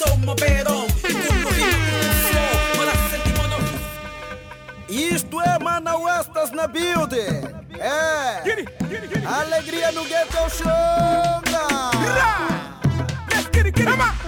so my. Isto é Manauestas na build. É. Alegria no Ghetto Xanga. Let's get it, get it.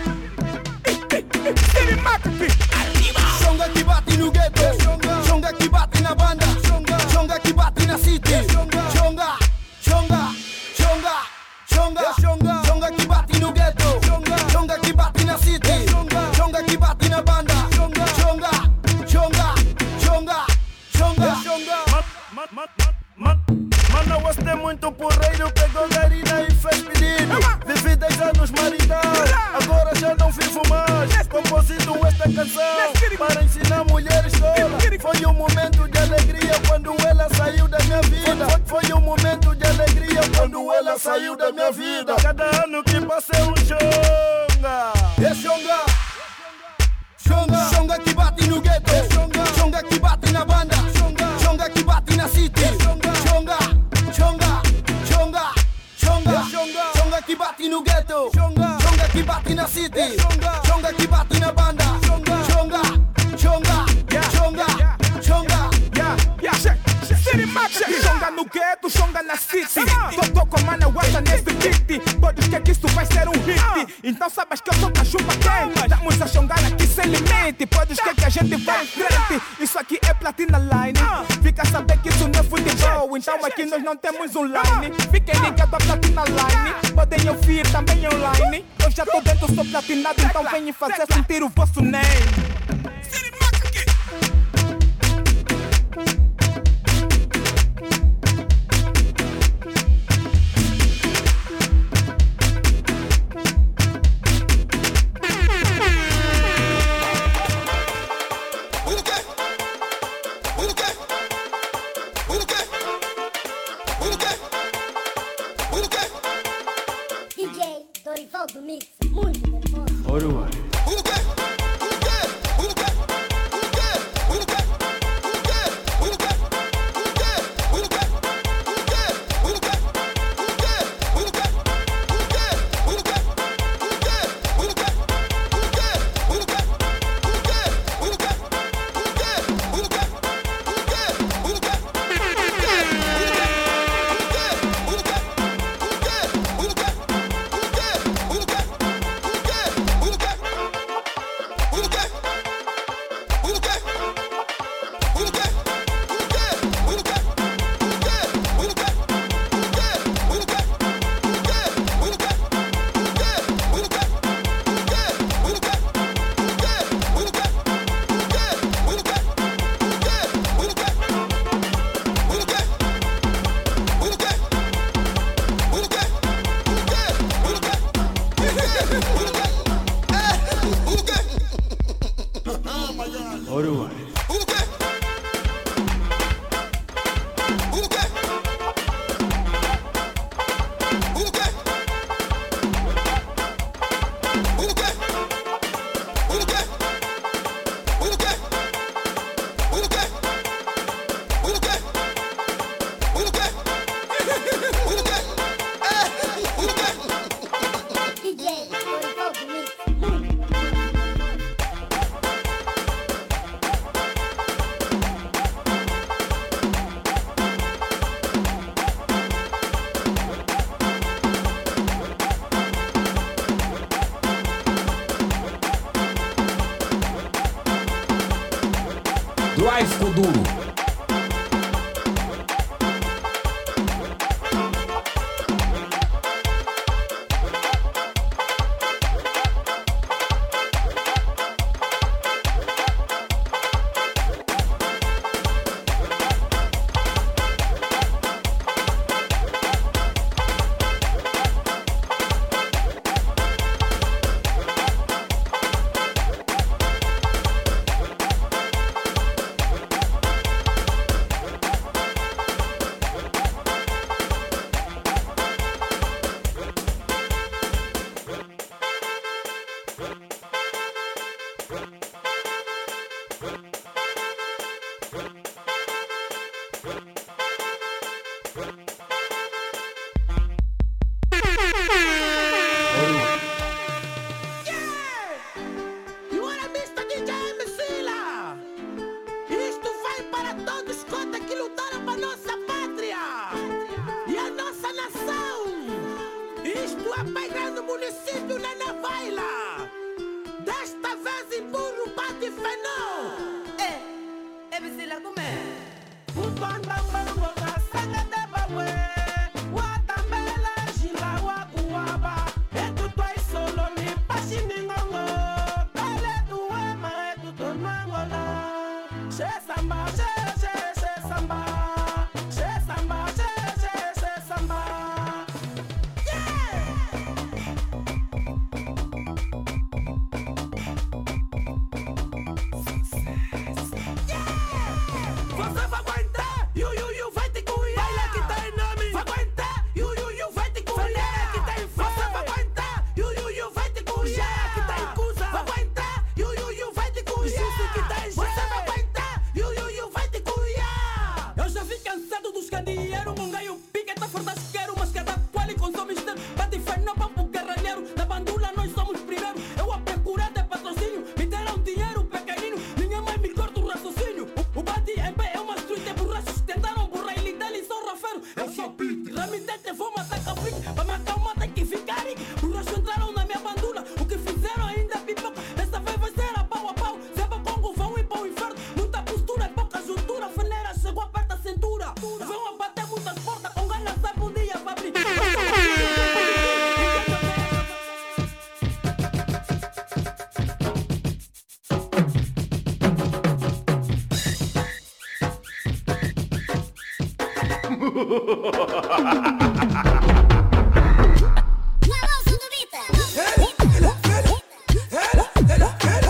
também online. Eu já tô dentro, sou platinado, então venha fazer sentir o vosso name.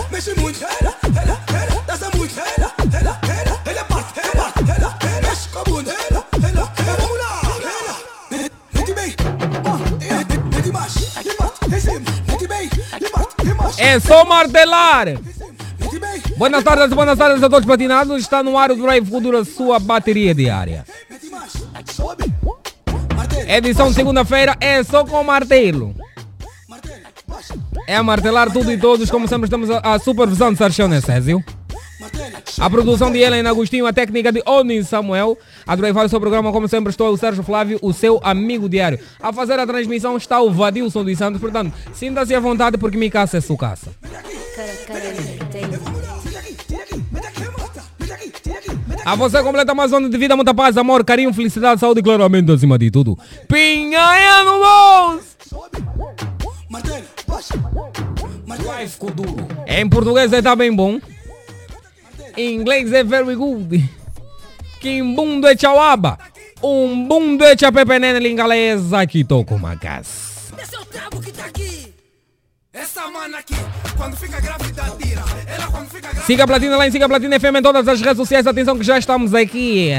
Mexe muito, ela, ela, ela, dança muito, ela, ela, ela, ela bate, É só martelar. Buenas tardes, buenas tardes a todos patinados. Está no ar o Drive Kuduro, a sua bateria diária. Edição segunda-feira é só com martelo. É a martelar tudo e todos, como sempre estamos a, supervisão de Sarchão Necésio. A produção de Helena Agostinho, a técnica de Oni Samuel. A drivar o seu programa, como sempre, estou eu, Sérgio Flávio, o seu amigo diário. A fazer a transmissão está o Vadilson dos Santos, portanto, sinta-se à vontade porque minha caça é sua caça. A você completa mais onda de vida, muita paz, amor, carinho, felicidade, saúde e claramente acima de tudo. Pinhanha no bolso! Em português é tá bem bom. Em inglês é very good. Kimbundo é chauaba. Um bundo é chapepenene lingalesa que toco uma casa. Esse é o trabo que tá aqui. Essa mana aqui, quando fica grávida, tira. Ela quando fica grávida. Siga a Platina lá em Siga a Platina FM em todas as redes sociais. Atenção que já estamos aqui.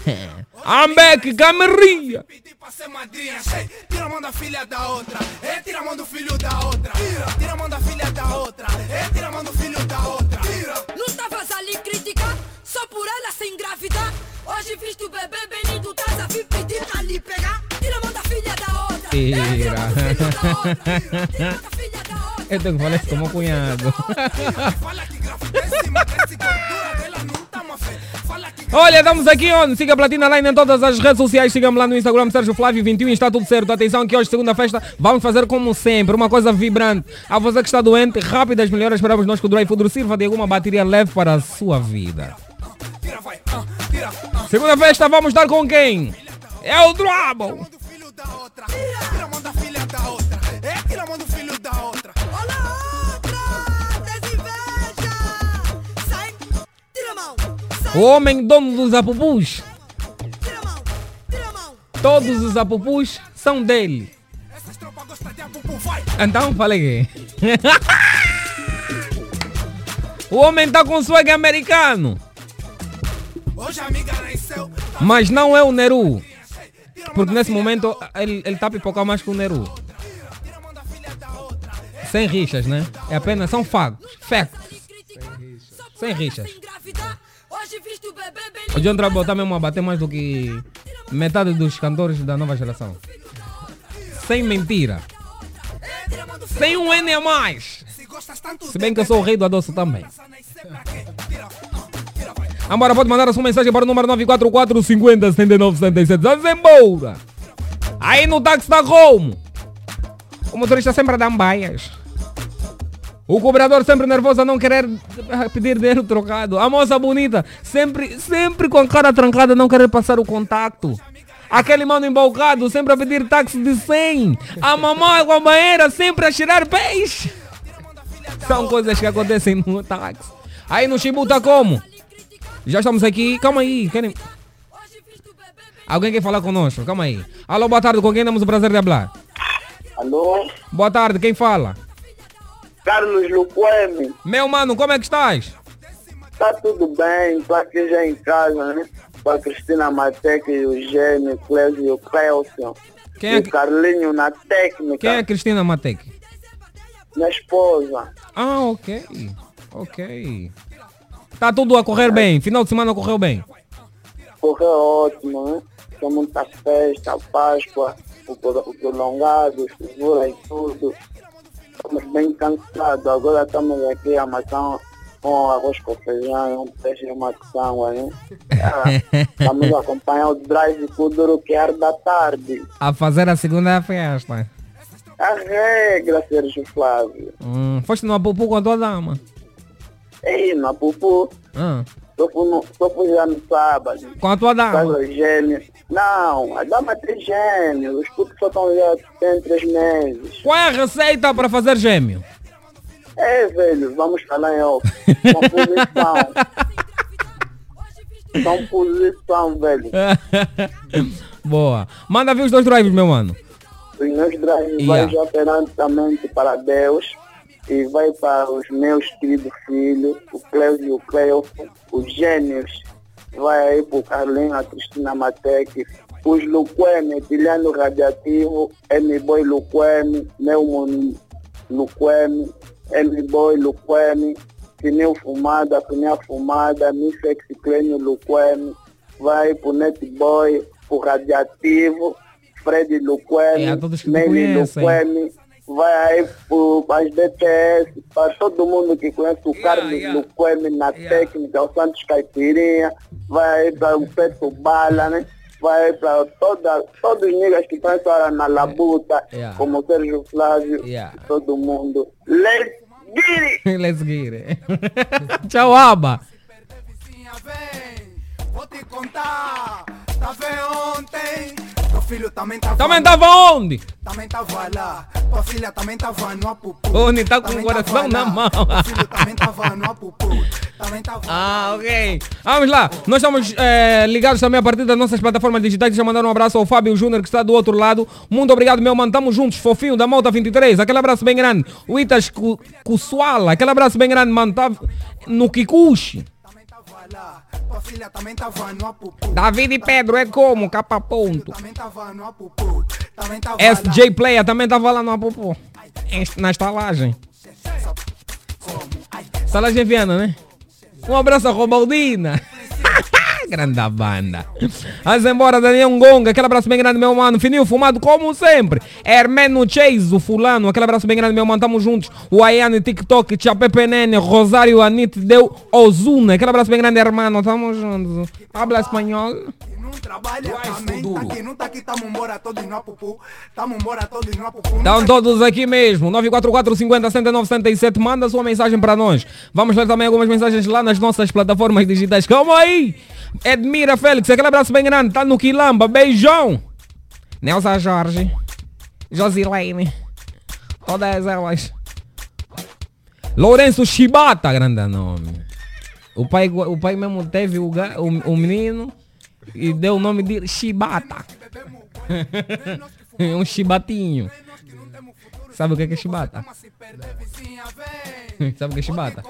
Ambeck, Camerria. Pedir pra ser madrinha, sei. Tira a mão da filha da outra. É, tira a mão do filho da outra. Tira, tira a mão da filha da outra. É, tira a mão do filho da outra. Tira. Não estavas ali criticar, só por ela se engravidar. Hoje viste o bebê bem lindo, estás a vir pedir pra lhe pegar. Tira a mão da filha da outra. Tira. É, tira a mão do filho da outra. Tira a mão da filha da outra. Como que Olha, estamos aqui onde? Siga Platina Line em todas as redes sociais. Siga-me lá no Instagram, Sérgio Flávio21. Está tudo certo. Atenção que hoje, segunda festa, vamos fazer como sempre, uma coisa vibrante. A você que está doente, rápidas melhoras. Esperamos nós que o Dry Food sirva de alguma bateria leve para a sua vida. Segunda festa, vamos dar com quem? É o Trouble. O homem dono dos apupus. Todos os apupus são dele. Então, falei que. o homem tá com swag americano. Mas não é o Neru. Porque nesse momento ele, ele tá pipocando mais que o Neru. Sem rixas, né? É apenas, são factos. Facts. Só por Sem rixas. O John Trouble tá mesmo a bater mais do que metade dos cantores da nova geração. Sem mentira. Do Sem um N a mais. Se bem que eu sou o rei do adoço também. Agora pode mandar a sua mensagem para o número 944 50 79 77. Vamos embora. Aí no táxi tá como? O motorista sempre a dar baias. O cobrador sempre nervoso a não querer pedir dinheiro trocado. A moça bonita sempre, sempre com a cara trancada não querer passar o contacto. Aquele mano embalcado sempre a pedir táxi de 100. A mamãe com a banheira sempre a cheirar peixe. São coisas que acontecem no táxi. Aí no Chibu tá como? Já estamos aqui. Calma aí. Querem... Alguém quer falar conosco? Calma aí. Alô, boa tarde. Com quem temos o prazer de falar? Alô? Boa tarde. Quem fala? Carlos Luquemi, Meu mano, como é que estás? tá tudo bem? Tô aqui já em casa, né? Com a Cristina Matec e o Gênio, Clésio e o Clelson. Quem e é o que- Carlinho na técnica, Quem é a Cristina Matec? minha esposa. Ah, ok. Ok. Tá tudo a correr bem. Final de semana correu bem. Correu ótimo, né? Tem muita festa, Páscoa, o, pro- o prolongado, figura e tudo. Estamos bem cansados. Agora estamos aqui amassando com arroz com feijão, um peixe e uma né? Ah, Estamos a acompanhar o drive Kuduro que é da tarde. A fazer a segunda festa. A regra, Sérgio Flávio. Hum, foste no Apupu com a tua dama. Ei, na Pupu, Ah, já no sábado. com a dama. os gêmeos. Não, a dama tem gêmeos. Os putos só estão já tem três meses. Qual é a receita para fazer gêmeo? É, velho, vamos falar em off. São posição. São posição, velho. Boa. Manda ver os dois drives, meu mano. Os meus drives Yeah. vai já perantamente para Deus e vai para os meus queridos filhos, o Cleo e o Cleofo, os gênios, vai aí para o Carlinho, a Cristina Matec, os Luqueme, Tiliano Radiativo, M-Boy Luqueme, Neumo Luqueme, M-Boy Luqueme, Pneu Fumada, Pneu Fumada, Mifex Clênio Luqueme, vai para o Netboy, para o Radiativo, Fred Luqueme, É, Nelly conhecem. Vai aí para as DTS, para todo mundo que conhece o Yeah, Carlos yeah. Luqueme na Yeah. técnica, o Santos Caipirinha, vai para o Peto Bala, né? Vai para toda, todos os niggas que estão agora na labuta, Yeah. como o Sérgio Flávio, Yeah. todo mundo. Let's get it! Let's get it. Tchau, Aba. Vou te contar. Filho também tava Também lá. tava onde? Também tava lá. Tua filha também tava no apupu. Oni tá com o Também coração na mão. Filho também tava no apupu. Também tava Ah, ok. Vamos lá. Nós estamos eh, ligados também a partir das nossas plataformas digitais. Deixa eu mandar um abraço ao Fábio Júnior que está do outro lado. Muito obrigado, meu mano. Tamo juntos, fofinho da Malta 23. Aquele abraço bem grande. O Itas Kusuala. Aquele abraço bem grande, mano. Tá no Kikuchi. Também tava lá. Apupu. David e Pedro é como? Capa ponto. Também tava SJ Player também tava lá no Apopo. Em- Na estalagem. Estalagem Viana, né? Um abraço a Robaldina. Grande da banda. Vamos embora, Daniel Ngonga. Aquele abraço bem grande, meu mano. Fininho fumado, como sempre. Hermeno Chase, o fulano. Aquele abraço bem grande, meu mano. Tamo juntos. O Ayane TikTok, Tia Pepe Nene, Rosário Anit Deu Ozuna. Aquele abraço bem grande, hermano. Tamo juntos. Habla espanhol. Trabalha também tá. Não tá aqui, tamo embora todos no apupu. Tamo embora todos no apupu. Estão todos aqui mesmo. 944 50 79 77. Manda sua mensagem para nós. Vamos ler também algumas mensagens lá nas nossas plataformas digitais. Calma aí. Edmira Félix, aquele abraço bem grande. Tá no Quilamba. Beijão. Nelsa Jorge. Josilene. Todas elas. Lourenço Shibata, grande nome. O pai, o pai mesmo teve o, o, o menino e deu o nome de Shibata. um chibatinho. Sabe o que é, que é chibata? Sabe o que é chibata?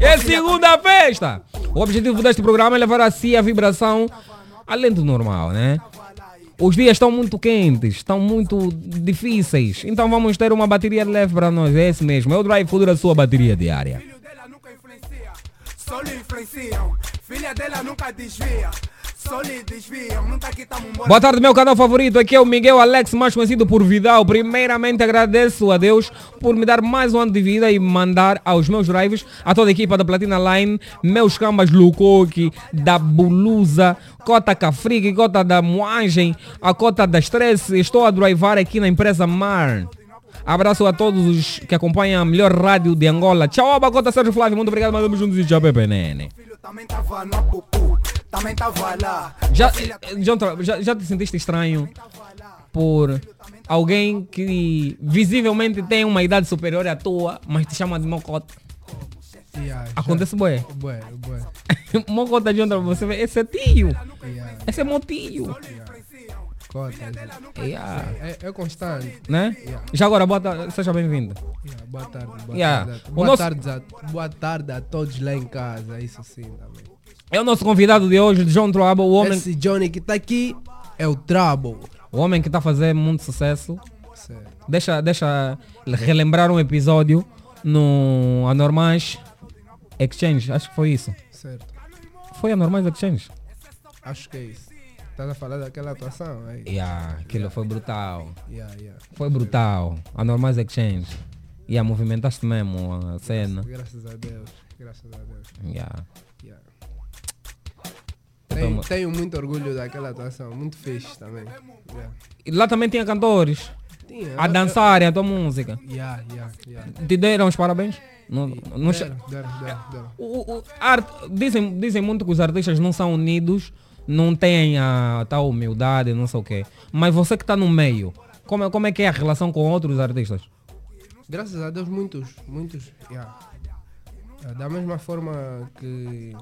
É segunda festa! O objetivo deste programa é levar a si a vibração além do normal, né? Os dias estão muito quentes, estão muito difíceis. Então vamos ter uma bateria leve para nós. É esse mesmo. É o Drive Food a sua bateria diária. Filho dela nunca influencia, só lhe influenciam. Filha dela nunca desvia, Boa tarde, meu canal favorito. Aqui é o Miguel Alex, mais conhecido por Vidal. Primeiramente agradeço a Deus por me dar mais um ano de vida e mandar aos meus drives, a toda a equipa da Platina Line, meus cambas Lucoque, da Bulusa, Cota Cafrique, Cota da Moagem, a Cota da Stress. Estou a drivar aqui na empresa Mar. Abraço a todos os que acompanham a melhor rádio de Angola. Tchau, Abacota Sérgio Flávio. Muito obrigado, mandamos juntos e tchau, Pepe Nene. Também tava tava lá. Já, filha eh, John, já, já te sentiste estranho por alguém que visivelmente tem uma idade superior à tua, mas te chama de mocote? Yeah, Acontece, boé. Bué, bué. mocote John, Tra- você vê, esse é tio. Yeah, Esse é meu tio. cotas. Yeah. É, é constante. Né? Yeah. Já agora, boa tarde, seja bem-vindo. Yeah, boa tarde. Boa, Yeah. tarde a, boa, nosso- tarde a, boa tarde a todos lá em casa. Isso sim também. É o nosso convidado de hoje, John Trouble, o homem, Esse Johnny que tá aqui é o Trouble. o homem que está fazer muito sucesso. Certo. Deixa, deixa relembrar um episódio no Anormais Exchange, acho que foi isso. certo. Foi Anormais Exchange. Acho que é isso. Estás a falar daquela atuação aí? Yeah, aquilo foi brutal. Yeah, yeah. Foi brutal. Anormais Exchange. Yeah, movimentaste mesmo a cena. Graças a Deus. Graças a Deus. Yeah. Tenho, tenho muito orgulho daquela atuação. Muito fixe também. Yeah. E lá também tinha cantores Tinha, a dançarem a tua música. Yeah, yeah, yeah. Te deram os parabéns? Não, não che- Deram, deram, deram, o, o- art- dizem, dizem muito que os artistas não são unidos, não têm a tal humildade, não sei o quê. Mas você que está no meio, como, é- como é que é a relação com outros artistas? Graças a Deus, muitos, muitos. yeah. Ah, Da mesma forma que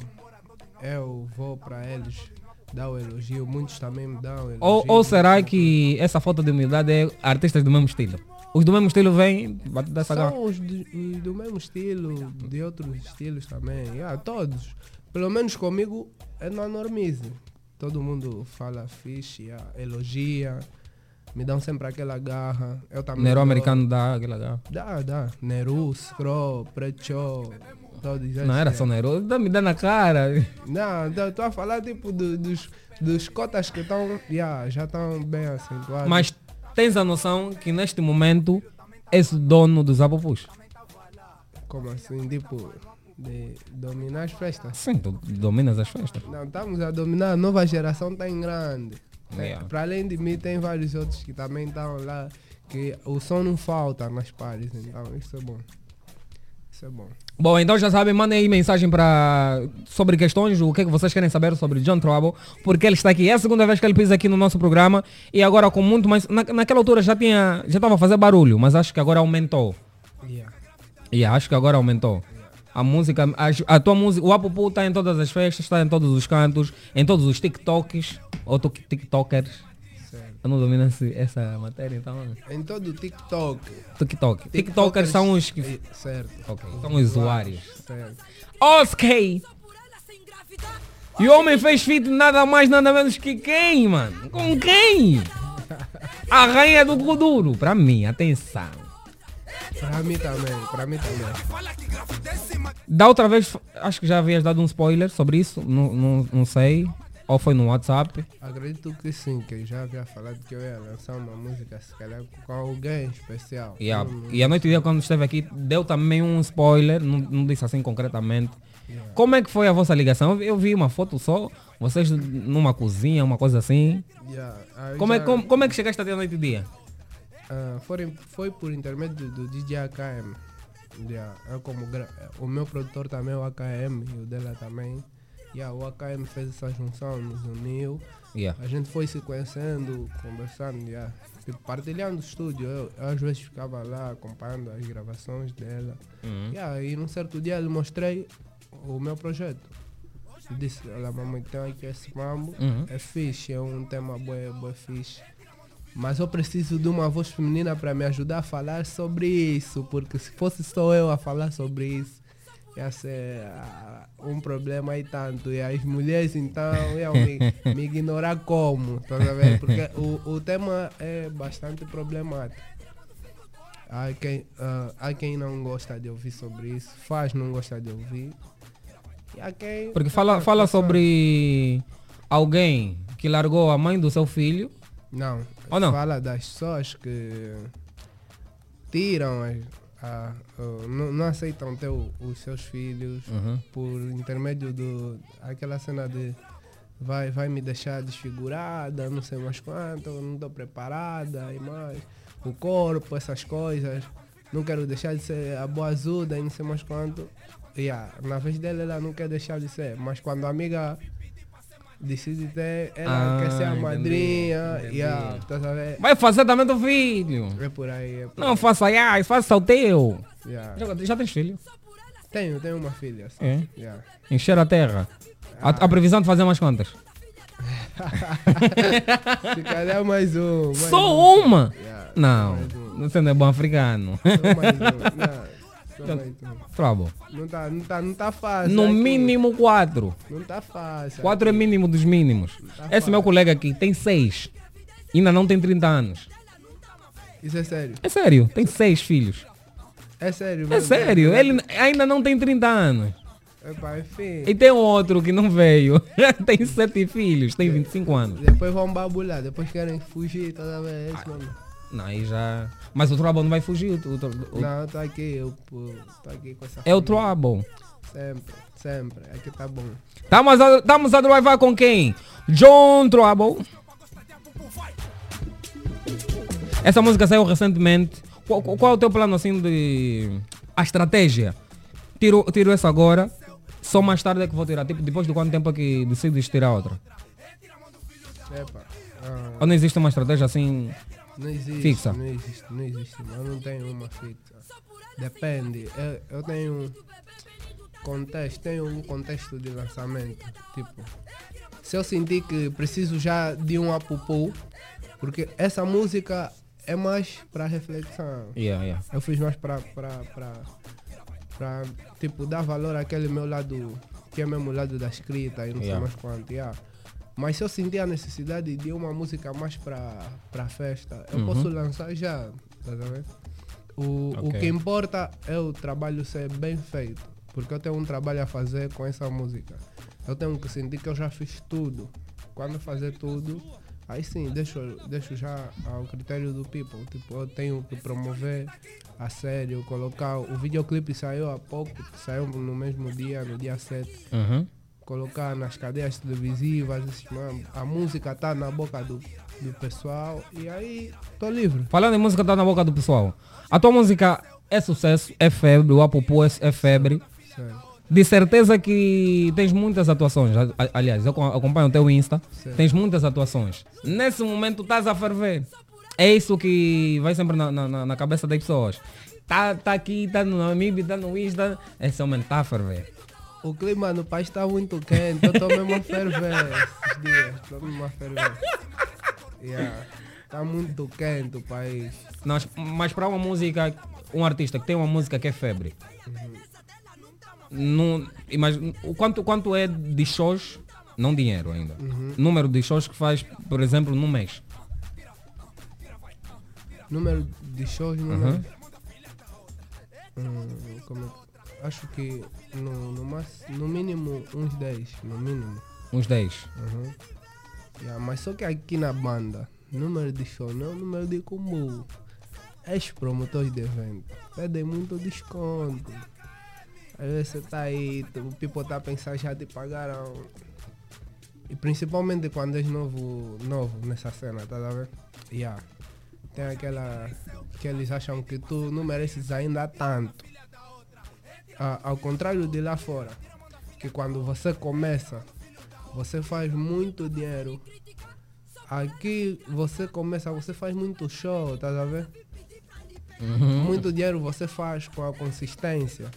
eu vou para eles dar o elogio, muitos também me dão elogio. Ou, ou será que essa falta de humildade é artistas do mesmo estilo? Os do mesmo estilo vêm, bate dessa garra. São os do, os do mesmo estilo, de outros estilos também. Yeah, todos. Pelo menos comigo é na normice. Todo mundo fala fixe, yeah, elogia, me dão sempre aquela garra. Eu também Nero dou. americano dá aquela garra. Dá, dá. Neru, Scro, Precho. Não era só Nero, dá- me dá na cara. Não, estou a falar tipo do- dos, dos cotas que estão, yeah, já estão bem acentuados. Mas tens a noção que neste momento és o dono dos Apopus? Como assim, tipo, de dominar as festas? Sim, tu dominas as festas. Não, estamos a dominar, a nova geração está em grande. Yeah. Para além de mim, tem vários outros que também estão lá, que o som não falta nas pares, então isso é bom. Isso é bom. Bom, então já sabem, mandem aí mensagem para sobre questões, o que, é que vocês querem saber sobre John Trouble, porque ele está aqui. É a segunda vez que ele pisa aqui no nosso programa e agora com muito mais. Na, naquela altura já tinha. já estava a fazer barulho, mas acho que agora aumentou. Yeah. E acho que agora aumentou. A música, a, a tua música, o Apupu está em todas as festas, está em todos os cantos, em todos os TikToks, ou TikTokers. Eu não domino essa matéria, então. Em todo o TikTok. TikTok. TikTokers são os que. Eh, Certo. Ok, são os usuários. Certo. Ok! E o homem fez feat nada mais, nada menos que quem, mano? Com quem? A rainha do Kuduro. Pra mim, atenção. Pra mim também, pra mim também. Da outra vez, acho que já havias dado um spoiler sobre isso, não, não, não sei. Ou foi no WhatsApp. Acredito que sim, que eu já havia falado que eu ia lançar uma música, se calhar com alguém especial. Yeah. Não- E a noite dia, quando esteve aqui, deu também um spoiler, não, não disse assim concretamente. Como é que foi a vossa ligação? Eu, vi uma foto só, vocês numa cozinha, uma coisa assim. Yeah, Como é, já- como, como é que chegaste até a noite e dia? Ah, foi, foi por intermédio do DJ AKM. Yeah, eu como o meu produtor também é o AKM e o dela também. Yeah, o AKM fez essa junção, nos uniu. Yeah. A gente foi se conhecendo, conversando, yeah, tipo, partilhando o estúdio. Eu, eu às vezes ficava lá acompanhando as gravações dela. Uhum. Yeah, e num certo dia lhe mostrei o meu projeto. Eu disse, olha mamãe, tem aqui esse mambo, Uhum. é fixe, é um tema bué, bué fixe. Mas eu preciso de uma voz feminina para me ajudar a falar sobre isso, porque se fosse só eu a falar sobre isso, ser ah, um problema aí tanto. E as mulheres então iam me, me ignorar como, tá vendo? Porque o, o tema é bastante problemático. Há quem, ah, há quem não gosta de ouvir sobre isso, faz não gosta de ouvir. E há quem. Porque fala, fala sobre alguém que largou a mãe do seu filho. Não, Ou não? fala das pessoas que tiram, as- a, não, não aceitam ter o- os seus filhos Uhum. por intermédio do aquela cena de vai, vai me deixar desfigurada, não sei mais quanto, não estou preparada e mais. O corpo, essas coisas. Não quero deixar de ser a boa azuda e não sei mais quanto. Yeah, na vez dela ela não quer deixar de ser, mas quando a amiga decide ter, ela Ah, quer ser a entendi, madrinha. entendi. Yeah, tá? Vai fazer também do filho. É por aí, é por Não aí. faça ai, faça o teu. Yeah. Já, já tens filho? Tenho, tenho uma filha. sim. É? Yeah. Encher a terra. A, a previsão de fazer mais quantas? Se calhar mais um. mais Só um. uma? Yeah, Não, mais um. você não é bom africano. Só mais um. Não, um. Trouble. Não tá, não tá, não tá fácil. No aqui. mínimo quatro. Não tá fácil. Quatro é aqui. mínimo dos mínimos. Tá Esse fácil. meu colega aqui tem seis. Ainda não tem 30 anos. Isso é sério. É sério, tem seis filhos. É sério. É sério, ele ainda não tem 30 anos. Enfim. E tem outro que não veio. tem sete filhos, tem 25 anos. Depois vão babular, depois querem fugir toda vez. mano. Não, aí já. Mas o Trouble não vai fugir. O, o- o- Não, tá aqui, eu tô aqui com essa É o família. Trouble. Sempre, sempre. Aqui tá bom. Estamos a, estamos a drivar com quem? John Trouble. Essa música saiu recentemente. Qual, qual- é o teu plano assim de. A estratégia? Tiro, tiro essa agora. Só mais tarde é que vou tirar. Tipo, depois de quanto tempo é que decides tirar outra? Epa, ah, Ou não existe uma estratégia assim? Não existe. fixa. Não existe, não existe. Eu não tenho uma fixa. Depende. Eu, eu tenho contexto, tenho um contexto de lançamento. Tipo, se eu sentir que preciso já de um apupu, porque essa música é mais para reflexão. Yeah, yeah. Eu fiz mais para para tipo dar valor àquele meu lado que é mesmo o lado da escrita e não sei Yeah. mais quanto. yeah. Mas se eu sentir a necessidade de uma música mais para para festa, eu Uhum. posso lançar já, tá? O, o Ok. que importa é o trabalho ser bem feito, porque eu tenho um trabalho a fazer com essa música. Eu tenho que sentir que eu já fiz tudo. Quando fazer tudo, aí sim, deixo, deixo já ao critério do people. Tipo, eu tenho que promover a sério, colocar. O videoclipe saiu há pouco, saiu no mesmo dia, no dia 7. Uhum. Colocar nas cadeias televisivas, a música tá na boca do, do pessoal e aí tô livre. Falando em música, tá na boca do pessoal. A tua música é sucesso, é febre, o Apopo é, é febre. Certo. De certeza que tens muitas atuações. Aliás, eu acom- acompanho o teu Insta. Certo. Tens muitas atuações. Nesse momento estás a ferver. É isso que vai sempre na, na- na- cabeça das pessoas. Tá, tá aqui, tá no Amiibo, tá no Insta. Esse homem tá a ferver. O clima no país está muito quente, eu estou mesmo a ferver esses dias. Estou mesmo a ferver. Yeah. Tá muito quente o país. Mas para uma música, um artista que tem uma música que é febre, não, imagina, o quanto, quanto é de shows, não dinheiro ainda, Uhum. número de shows que faz, por exemplo, no mês. Número de shows, Uhum. número. Hum, como é- acho que no, no, no mínimo uns 10, no mínimo. Uns 10. Uhum. Yeah, mas só que aqui na banda, número de show não é o número de comum. Os promotores de evento pedem muito desconto. Às vezes você tá aí, o people tá a pensar já te pagaram. E principalmente quando és novo, novo nessa cena, tá a ver? Yeah. Tem aquela que eles acham que tu não mereces ainda tanto. Ah, ao contrário de lá fora, que quando você começa, você faz muito dinheiro. Aqui você começa, você faz muito show, tá a ver? Uhum. Muito dinheiro você faz com a consistência.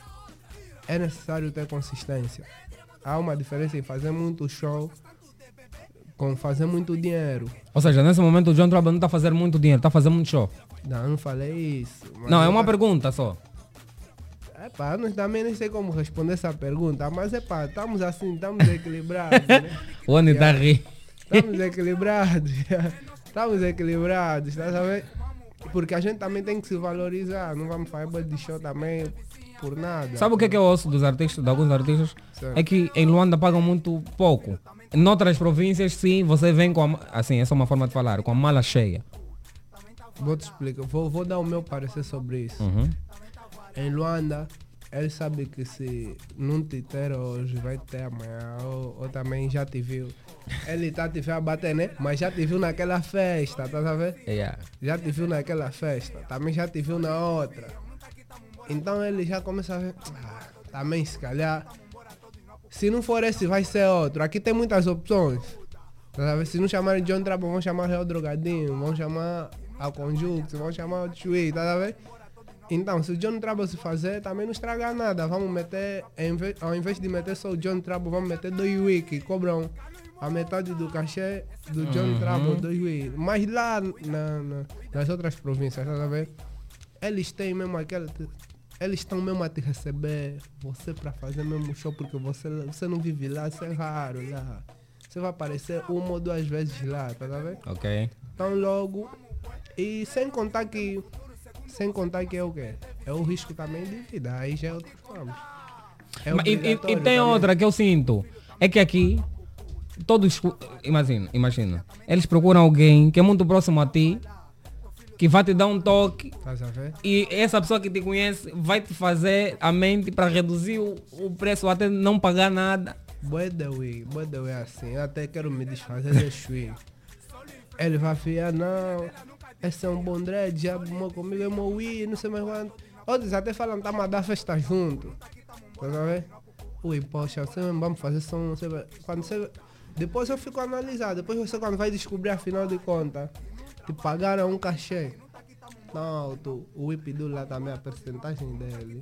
É necessário ter consistência. Há uma diferença em fazer muito show com fazer muito dinheiro. Ou seja, nesse momento o John Trouble não está fazer muito dinheiro, está fazer muito show. Não, não falei isso. Não, é uma tá- pergunta só. Pá, nós também nem sei como responder essa pergunta, mas é pá, estamos assim, estamos equilibrados. né? O Andy está a rir. Estamos equilibrados. Estamos equilibrados, tá sabendo? Porque a gente também tem que se valorizar, não vamos fazer de show também por nada. Sabe o que é que eu ouço dos artistas, de alguns artistas? Certo. É que em Luanda pagam muito pouco. Em outras províncias, sim, você vem com a, assim, essa é uma forma de falar, com a mala cheia. Vou te explicar, vou, vou dar o meu parecer sobre isso. Uhum. Em Luanda, ele sabe que se não te ter hoje, vai ter amanhã, ou, ou também já te viu. Ele tá te vendo a bater, né? Mas já te viu naquela festa, tá sabendo? Yeah. Já te viu naquela festa, também já te viu na outra. Então ele já começa a ver, ah, também se calhar, se não for esse, vai ser outro. Aqui tem muitas opções. Tá sabendo? Se não chamarem John Trabo, vão chamar Real Drogadinho, vão chamar a Conjunto, vão chamar o Chui, tá sabendo? Então, se o John Trabo se fazer, também não estraga nada. Vamos meter, ao invés de meter só o John Trabo, vamos meter dois wiki, cobram a metade do cachê do John Uhum. Trabo, dois wiki. Mas lá na- na- nas outras províncias, tá sabendo? Eles têm mesmo aquela. Eles estão mesmo a te receber você para fazer mesmo show, porque você, você não vive lá, isso é raro lá. Você vai aparecer uma ou duas vezes lá, tá vendo? Ok. Então logo. E sem contar que. Sem contar que é o quê? É o risco também de vida. Aí já é outros vamos. É e- e, e tem também. outra que eu sinto. É que aqui, todos. Imagina, imagina. Eles procuram alguém que é muito próximo a ti, que vai te dar um toque. A ver? E essa pessoa que te conhece vai te fazer a mente para reduzir o, o preço até não pagar nada. Boy the way, boy the way assim. Eu até quero me desfazer Shui. Ele vai fiar, não. Esse é um bom dread, já arrumou comigo, é meu Wii, não sei mais quanto. Outros até falam, tá a dar festa junto. Tá ver? Ui, poxa, vamos fazer som. Quando você. Depois eu fico a analisar, depois você quando vai descobrir afinal de contas, te pagaram um cachê. Não, tu, o Wii pediu lá também a percentagem dele.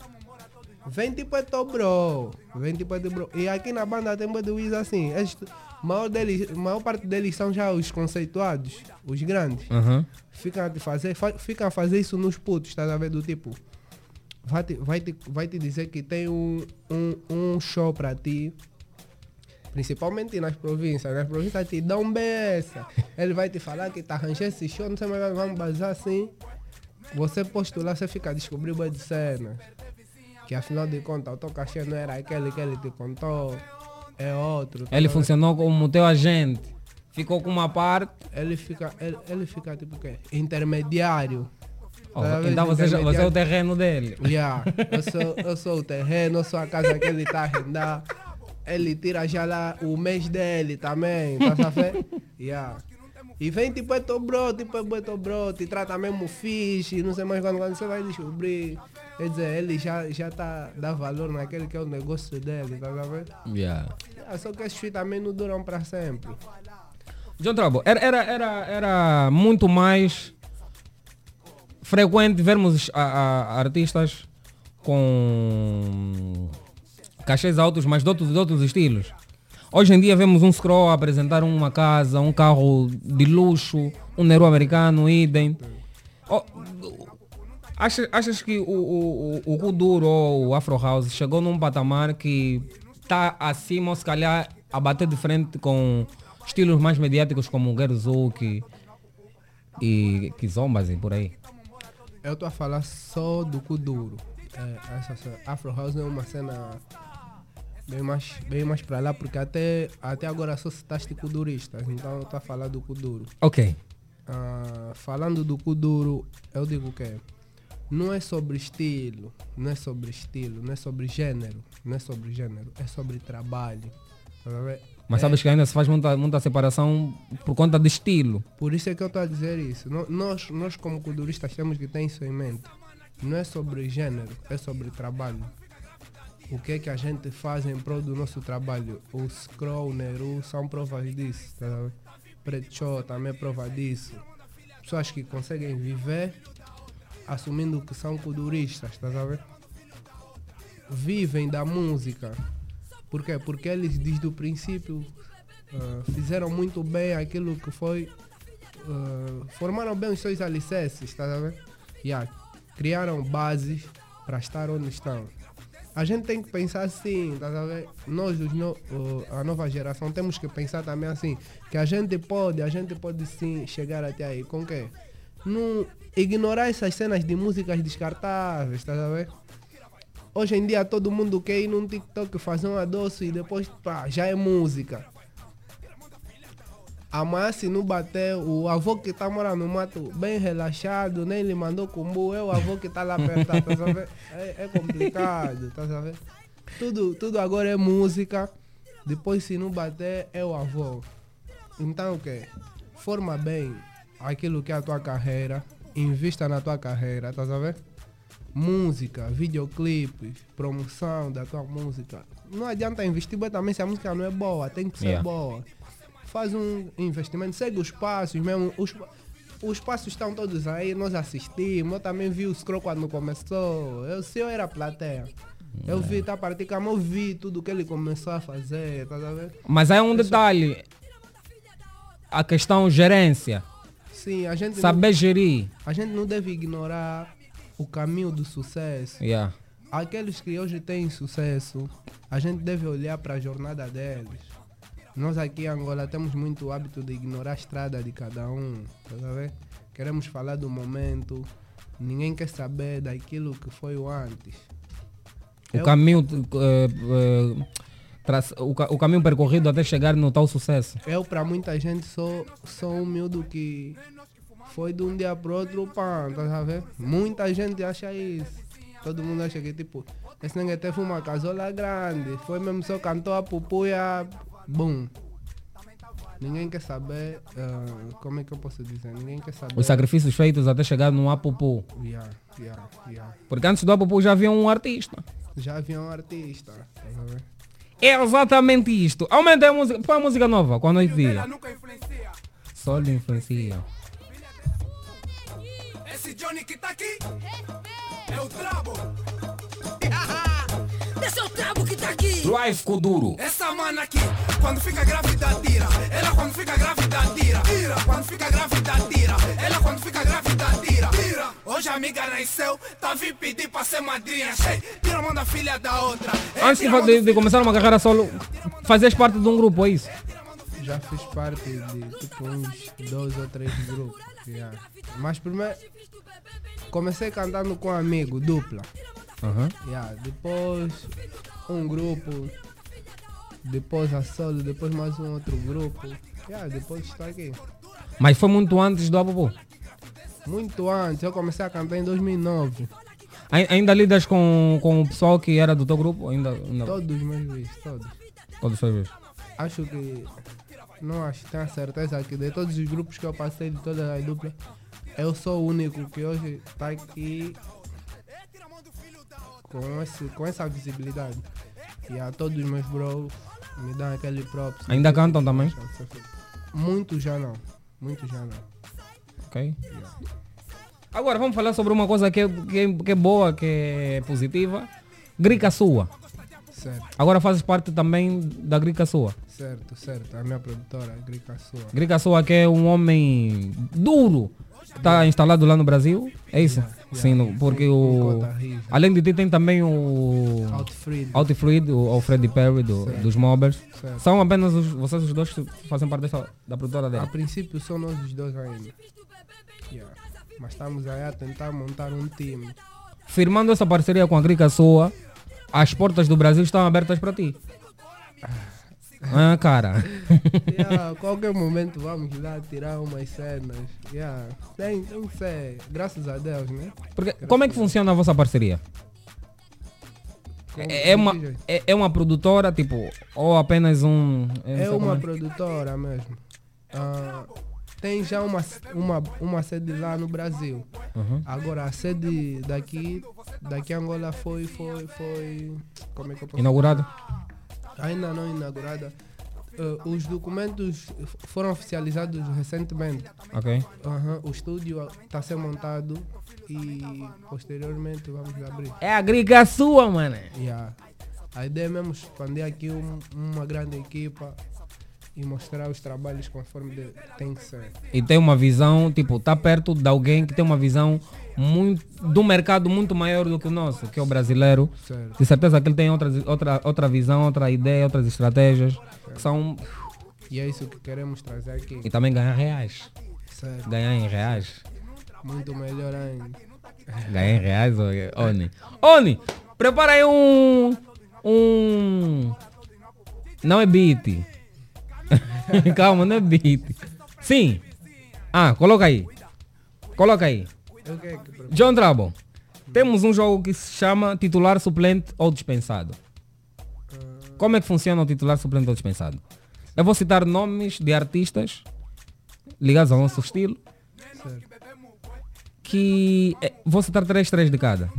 Vem tipo é bro. Vem tipo é bro. E aqui na banda tem de Wiz assim. Eles, maior, deles, maior parte deles são já os conceituados, os grandes. Uhum. Ficam a fazer, fa, ficam a fazer isso nos putos, tá a ver? Do tipo. Vai te, vai te, vai te dizer que tem um, um, um show pra ti. Principalmente nas províncias. Nas províncias te dão beça. Ele vai te falar que tá arranjando esse show, não sei mais, vamos bazar assim. Você postular, você fica a descobrir boas de cenas. Que afinal de contas o teu cachê não era aquele que ele te contou. É outro. tá Ele vendo? funcionou como teu agente. Ficou com uma parte. Ele fica, ele, ele fica tipo o quê? Intermediário. Oh, então você, você é o terreno dele. Yeah, eu, sou, eu sou o terreno, eu sou a casa que ele tá arrendar. Ele tira já lá o mês dele também, tá sabendo? Yeah. E vem tipo, é teu bro, tipo, é teu bro, te trata mesmo fixe, não sei mais quando, quando você vai descobrir. Quer dizer, ele já, já tá, dá valor naquele que é o negócio dele, tá vendo? Yeah. Ah, só que esses também não duram para sempre. John Trouble, era, era, era, era muito mais frequente vermos a- a- artistas com cachês altos, mas de outros, de outros estilos. Hoje em dia vemos um scroll apresentar uma casa, um carro de luxo, um Nero americano, idem. Oh, achas, achas que o, o, o, o ou o Afro House chegou num patamar que está acima ou se calhar a bater de frente com estilos mais mediáticos como o Gerzuki e Kizombas e por aí? Eu estou a falar só do Kuduro. É, essa cena- Afro House é uma cena bem mais, bem mais para lá, porque até, até agora só citaste Kuduristas, então eu estou a falar do Kuduro. Ok. Ah, falando do Kuduro, eu digo que não é sobre estilo, não é sobre estilo, não é sobre gênero, não é sobre gênero, é sobre trabalho. Mas É- sabes que ainda se faz muita, muita separação por conta de estilo. Por isso é que eu estou a dizer isso. Nós, nós como culturistas, temos que ter isso em mente. Não é sobre gênero, é sobre trabalho. O que é que a gente faz em prol do nosso trabalho? O Scroll, Neru são provas disso. Tá? Preto também é prova disso. Pessoas que conseguem viver assumindo que são culturistas, tá ver? Vivem da música. Por quê? Porque eles desde o princípio ah, fizeram muito bem aquilo que foi. ah, formaram bem os seus alicerces, tá a ver? Yeah, criaram bases para estar onde estão. A gente tem que pensar assim, tá a ver? Nós, no- o- a nova geração, temos que pensar também assim, que a gente pode, a gente pode sim chegar até aí. Com quê? Não ignorar essas cenas de músicas descartáveis, tá a ver? Hoje em dia todo mundo quer ir num TikTok fazer um adoço e depois pá, já é música. Amanhã se não bater, o avô que tá morando no mato bem relaxado, nem lhe mandou combo, é o avô que tá lá perto, tá sabendo? É, é complicado, tá sabendo? Tudo, tudo agora é música, depois se não bater é o avô. Então o que? Forma bem aquilo que é a tua carreira, invista na tua carreira, tá sabendo? Música, videoclipes, promoção da tua música. Não adianta investir bem também se a música não é boa, tem que ser Yeah. boa. Faz um investimento, segue os passos mesmo. Os, os passos estão todos aí, nós assistimos. Eu também vi o Scroll quando começou. Eu, se eu era plateia. Eu vi, tá praticamente, eu vi tudo que ele começou a fazer, tá vendo? Mas aí é um detalhe. A questão gerência. Sim, a gente Saber não, gerir. a gente não deve ignorar o caminho do sucesso. Yeah. Aqueles que hoje têm sucesso, a gente deve olhar para a jornada deles. Nós aqui em Angola temos muito hábito de ignorar a estrada de cada um. Tá? Queremos falar do momento, ninguém quer saber daquilo que foi o antes. O Eu- caminho. eh, eh, traça- o, o caminho percorrido até chegar no tal sucesso. Eu, para muita gente, sou, sou um miúdo que foi de um dia para outro, pá, tá a ver? Muita gente acha isso. Todo mundo acha que, tipo, esse ninguém teve uma casola grande, foi mesmo só cantou a pupuia, bum. Ninguém quer saber, ah, como é que eu posso dizer? Ninguém quer saber. Os sacrifícios feitos até chegar no Apupu. Yeah, yeah, yeah. Porque antes do Apupu já havia um artista. Já havia um artista, tá? É exatamente isto. Aumenta a música. Põe a música nova quando eu dia. Só lhe influencia. Johnny que tá aqui é o Trabo. Esse é o trabo que tá aqui. Drive Kuduro. Essa mana aqui, quando fica grávida, tira. Ela quando fica grávida, tira. Tira. Quando fica grávida, tira. Ela quando fica grávida, tira. Tira. Hoje a amiga nasceu, tá vindo pedir pra ser madrinha. Sei, tira a mão da filha da outra. Ei, Antes de, de começar uma carreira solo, fazias parte de um grupo, é isso? Já fiz parte de tipo uns dois ou três grupos. yeah. Mas primeiro comecei cantando com um amigo, dupla. Aham. Yeah, depois um grupo, depois a solo, depois mais um outro grupo. Yeah, depois estou aqui. Mas foi muito antes do Apupu. Muito antes, eu comecei a cantar em 2009. Ai- Ainda lidas com, com o pessoal que era do teu grupo? Ainda, ainda Todos os meus vídeos, todos. todos os seus. Acho que não acho, tenho a certeza que de todos os grupos que eu passei, de todas as duplas, eu sou o único que hoje está aqui com, esse, com essa visibilidade. E a todos os meus bros me dão aquele props. Ainda cantam também? Muitos já não. Muitos já não. Ok. Agora vamos falar sobre uma coisa que, é- que, é- que é boa, que é positiva. Grica sua. Certo, Agora fazes parte também da Grica sua. Certo, certo. A minha produtora, Grica Sua. Grica sua que é um homem duro que está instalado lá no Brasil. É isso? Sim, no- porque o. Além de ti tem também o. Outfreed, o, Freddie Perry do- dos Mobbers. Certo. São apenas os, vocês os dois que fazem parte dessa, da produtora A dele. princípio são nós os dois ainda. Yeah. Mas estamos aí a tentar montar um time. Firmando essa parceria com a Grica Sua, as portas do Brasil estão abertas para ti. Ah, cara. Yeah, qualquer momento vamos lá tirar umas cenas. Yeah. Tem, tem que ser, graças a Deus, né? Porque, como é que funciona a vossa parceria? É, é uma, é, é uma produtora, tipo, ou apenas um. É uma produtora mesmo. Ah, tem já uma, uma, uma sede lá no Brasil. Uhum. Agora a sede daqui, daqui Angola foi, foi, foi. Como é que eu posso Inaugurado? Ainda não inaugurada. Ah, os documentos foram oficializados recentemente. Ok. Aham, o estúdio está a ser montado e posteriormente vamos abrir. É a Grica Sua, mano. Yeah. A ideia é mesmo expandir aqui um- uma grande equipa e mostrar os trabalhos conforme de- tem que ser. E tem uma visão, tipo, tá perto de alguém que tem uma visão muito, do mercado muito maior do que o nosso, que é o brasileiro. Certo. De certeza que ele tem outras, outra, outra visão, outra ideia, outras estratégias, que são. E é isso que queremos trazer aqui. E também ganhar reais. Certo. Ganhar em reais. Muito melhor ainda. Ganhar em reais, Oni. Oni, prepara aí um. Um. Não é beat. Calma, não é beat. Sim. Ah, coloca aí. Coloca aí. John Trouble, temos um jogo que se chama titular suplente ou dispensado. Como é que funciona o titular suplente ou dispensado? Eu vou citar nomes de artistas ligados ao nosso estilo, que eh, vou citar três, três de cada.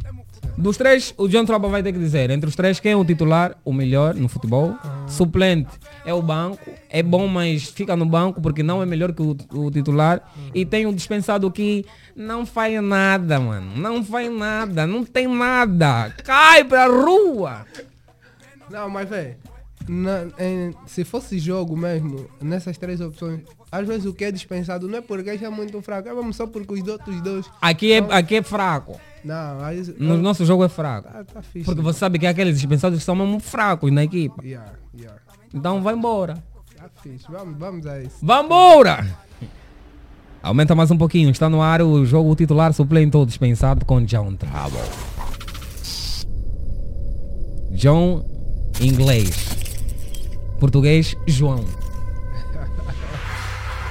Dos três, o John Trouble vai ter que dizer, entre os três, quem é o titular, o melhor no futebol. Suplente é o banco, é bom, mas fica no banco porque não é melhor que o, o titular. E tem o dispensado que não faz nada, mano. Não faz nada, não tem nada. Cai pra rua. Não, mas velho, se fosse jogo mesmo, nessas três opções, às vezes o que é dispensado não é porque é muito fraco, é mesmo só porque os outros dois. Aqui é, aqui é fraco. Não, aí. No nosso jogo é fraco. Ah, tá fixe. Porque você sabe que aqueles dispensados que são mesmo fracos na equipa. Yeah, yeah. Então vai embora. Tá fixe. Vamos, vamos a isso. Vambora! Aumenta mais um pouquinho. Está no ar o jogo titular suplente ou dispensado com John Trouble. John, inglês. Português, João.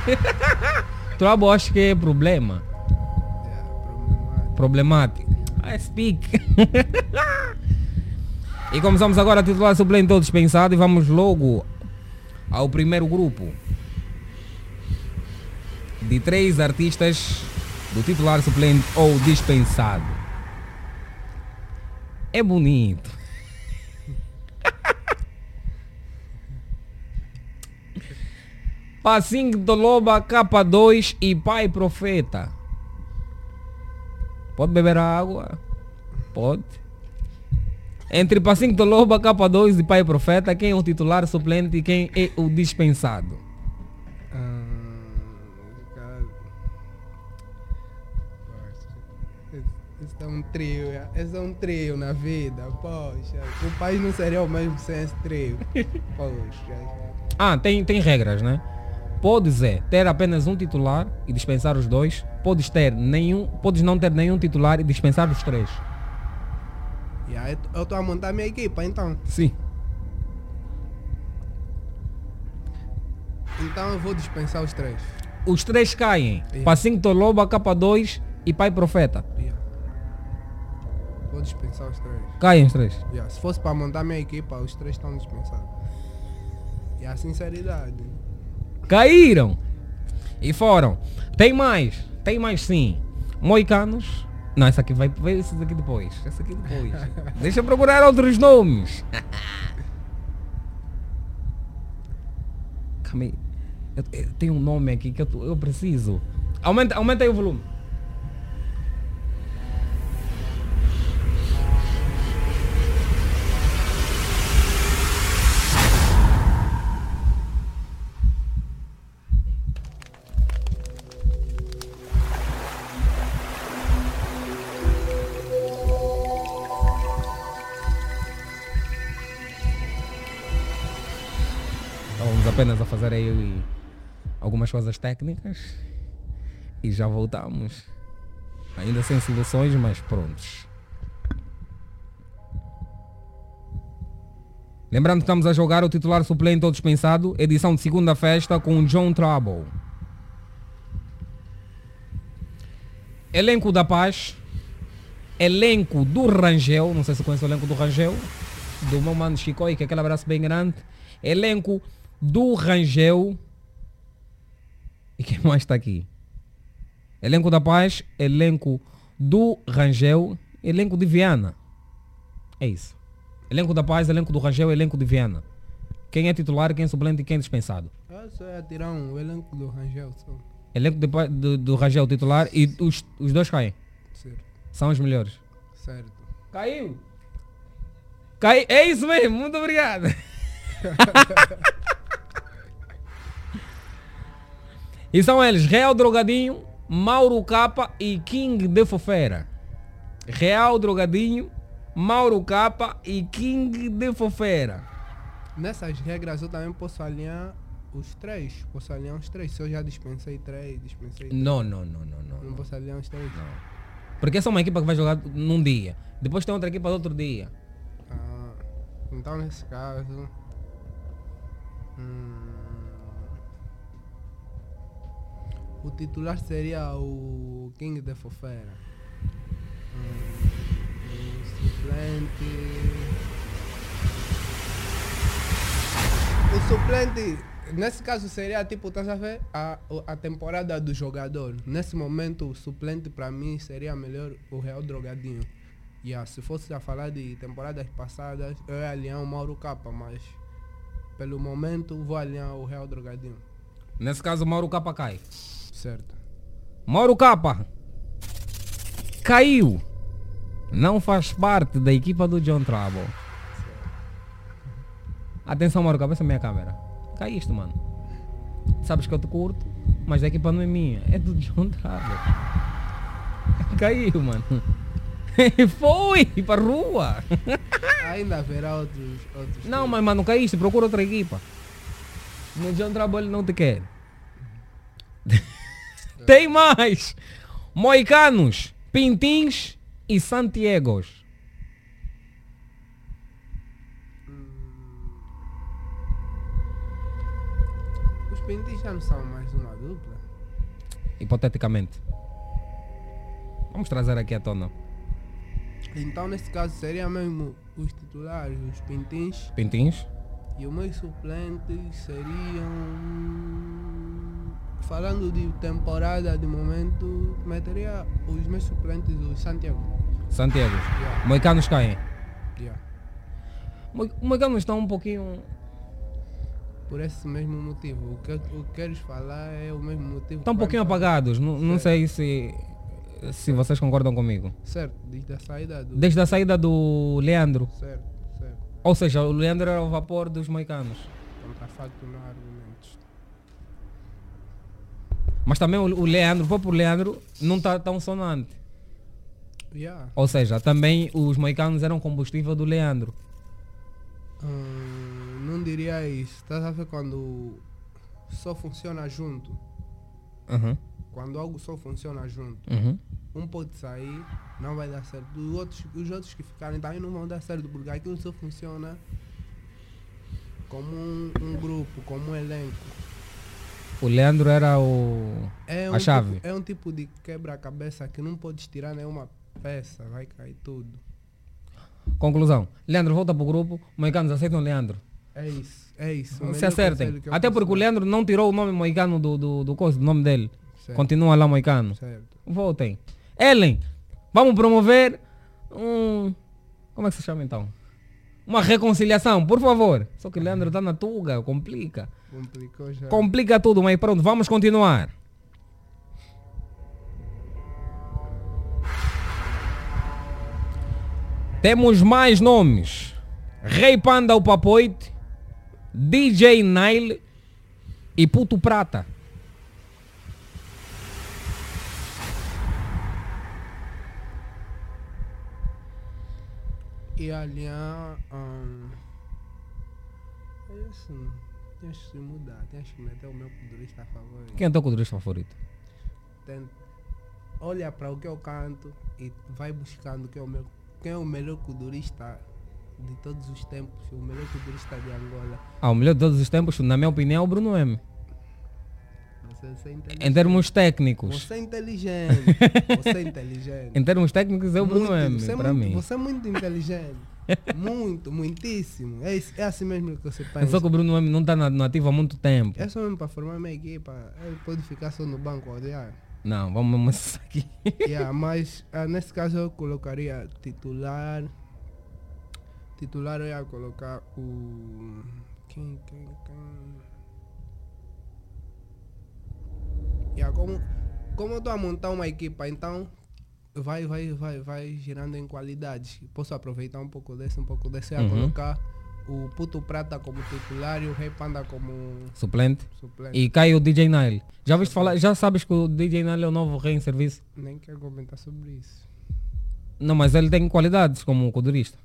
Trouble acho que é problema. Problemático. I speak. e começamos agora a titular suplente ou dispensado e vamos logo ao primeiro grupo de três artistas do titular suplente ou dispensado. É bonito. Passinho do Loba, K2 e Pai Profeta. Pode beber água? Pode. Entre Passinho do Loba, K2 e Pai Profeta, quem é o titular suplente e quem é o dispensado? Ah. Esse é um trio, é. esse é um trio na vida, poxa. O país não seria o mesmo sem esse trio. Poxa. Ah, tem, tem regras, né? Podes é ter apenas um titular e dispensar os dois. Podes ter nenhum, podes não ter nenhum titular e dispensar os três. E aí eu estou a montar minha equipa, então. Sim. Então eu vou dispensar os três. Os três caem. Yeah. Passinho Toloba, K2 e Pai Profeta. Yeah. Vou dispensar os três. Caem os três. Yeah, Se fosse para montar minha equipa, os três estão dispensados. E a sinceridade. Caíram. E foram. Tem mais. Tem mais sim. Moicanos. Não, essa aqui vai. vai esse daqui depois. Essa aqui depois. Deixa eu procurar outros nomes. Calma aí. Eu, eu tenho um nome aqui que eu, eu preciso. Aumenta, aumenta aí o volume. Algumas coisas técnicas e já voltamos. Ainda sem soluções, mas prontos. Lembrando que estamos a jogar o titular suplente ou dispensado, edição de segunda festa com John Trouble. Elenco da Paz. Elenco do Rangel. Não sei se conhece o elenco do Rangel. Do meu mano Chicoi, que é aquele abraço bem grande. Elenco do Rangel. E quem mais está aqui? Elenco da Paz, elenco do Rangel, elenco de Viana. É isso. Elenco da Paz, elenco do Rangel, elenco de Viana. Quem é titular, quem é suplente e quem é dispensado. Eu só ia tirar um elenco do Rangel. Só. Elenco de do, do Rangel titular e os, os dois caem. Certo. São os melhores. Certo. Caiu. Cai... É isso mesmo, muito obrigado. e são eles, Real Drogadinho, Mauro Capa e King de Fofera. Real Drogadinho, Mauro Capa e King de Fofera. Nessas regras eu também posso alinhar os três. Posso alinhar os três. Se eu já dispensei três, dispensei três. Não, não, não, não, não. Não posso alinhar os três? Porque essa é uma equipa que vai jogar num dia. Depois tem outra equipa do outro dia. Ah, então nesse caso. hum, o titular seria o King de Fofera. O suplente. O suplente, nesse caso seria tipo, estás a ver a, o- a temporada do jogador. Nesse momento, o suplente para mim seria melhor o Real Drogadinho. Yeah, se fosse a falar de temporadas passadas, eu ia alinhar o Mauro Capa, mas pelo momento vou alinhar o Real Drogadinho. Nesse caso, Mauro Capa cai. Certo. Mauro Capa caiu. Não faz parte da equipa do John Trouble. Atenção, Mauro Capa, essa é a minha câmera. Caíste, mano. Sabes que eu te curto, mas a equipa não é minha, é do John Trouble. Caiu, mano. Foi para rua. Ainda haverá outros. outros Não, mas mano, caíste, procura outra equipa. No John Trouble ele não te quer. Tem mais! Moicanos, Pintins e Santiagos. Os Pintis já não são mais uma dupla. Hipoteticamente. Vamos trazer aqui à tona. Então nesse caso seria mesmo os titulares, os Pintins. Pintins? E os meus suplentes seriam. Falando de temporada de momento, meteria os meus suplentes do Santiago. Santiagos. Yeah. Moicanos caem. Yeah. Moi- Moicanos estão um pouquinho. Por esse mesmo motivo. O que, o que queres falar é o mesmo motivo. Estão um pouquinho apagados. Não, não sei se, se vocês concordam comigo. Certo, desde a saída do. Desde a saída do Leandro. Certo, certo. Ou seja, o Leandro era o vapor dos moicanos. Contra facto não há argumentos. Mas também o, o Leandro, o próprio Leandro, não está tão sonante. Yeah. Ou seja, também os moicanos eram combustível do Leandro. Hum, não diria isso. Estás a ver quando só funciona junto? Uhum. Quando algo só funciona junto. Uhum. Um pode sair, não vai dar certo. Os outros, os outros que ficarem também não vão dar certo, porque aquilo só funciona como um, um grupo, como um elenco. O Leandro era o. É um a chave. Tipo, é um tipo de quebra-cabeça que não podes tirar nenhuma peça, vai cair tudo. Conclusão. Leandro volta pro grupo, moicanos aceitam o Leandro. É isso, é isso. O Se acertem. Até porque o. Leandro não tirou o nome moicano do, do, do, do nome dele. Certo. Continua lá moicano. Certo. Voltem. Ellen, vamos promover um. Como é que se chama então? Uma reconciliação, por favor. Só que o Leandro está na tuga, complica. Complicou já. Complica tudo, mas pronto, vamos continuar. Temos mais nomes. Rei Panda o Papoite, DJ Nile e Puto Prata. E aliás, um, é isso. Tens que mudar, tens que meter o meu culturista favorito. Quem é o teu culturista favorito? Tem- olha para o que eu canto e vai buscando quem é o, meu, quem é o melhor culturista de todos os tempos, o melhor culturista de Angola. Ah, o melhor de todos os tempos, na minha opinião, é o Bruno M. Você, é. Em termos técnicos. Você é inteligente. Você é inteligente. Em termos técnicos, é o Bruno M, você é para muito- mim. Você é muito inteligente. muito, muitíssimo. É, é assim mesmo que você pensa. Só que o Bruno M não está no ativo há muito tempo. É só mesmo para formar minha equipa. Ele pode ficar só no banco a odiar. Não, vamos isso aqui. yeah, mas ah, nesse caso eu colocaria titular. Titular eu ia colocar o. Quem, quem, quem? Yeah, como, como eu estou a montar uma equipa, então vai, vai, vai, vai girando em qualidades. Posso aproveitar um pouco desse, um pouco desse. Uhum. colocar o Puto Prata como titular e o Rei Panda como Suplente. suplente. E cai o DJ Nile. Já viste falar? Já sabes que o DJ Nile é o novo rei em serviço? Nem quero comentar sobre isso. Não, mas ele tem qualidades como culturista.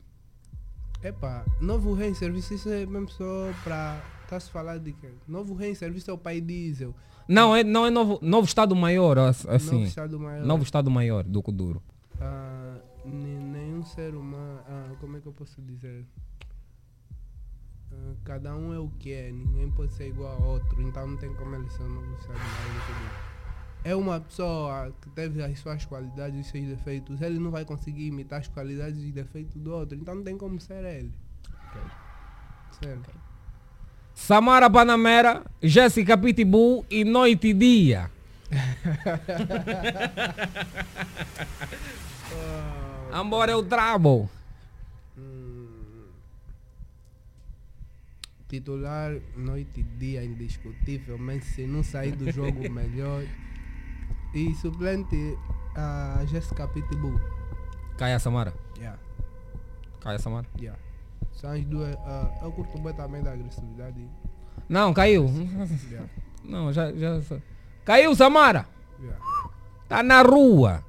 Epa, novo rei em serviço, isso é mesmo só para. Está-se falar de que? Novo rei em serviço é o pai diesel. Não, é, não é novo, novo Estado Maior, ass- assim. Novo Estado Maior. Novo Estado Maior do Kuduro. Ah, ne- nenhum ser humano. ah, como é que eu posso dizer? Ah, cada um é o que é, ninguém pode ser igual a outro, então não tem como ele ser novo Estado Maior do Kuduro. É uma pessoa que teve as suas qualidades e seus defeitos, ele não vai conseguir imitar as qualidades e defeitos do outro, então não tem como ser ele. Certo. Samara Panamera, Jéssica Pitbull e Noite e Dia. Ambora é o Trouble. Titular, noite e dia, indiscutivelmente, se não sair do jogo, melhor. E suplente, a Jessica Pitbull. Caia Samara. Yeah, Caia Samara. yeah. São as duas. ah, eu curto também da agressividade. Não, caiu. Yeah, Não, já, já. Caiu, Samara. yeah. Tá na rua.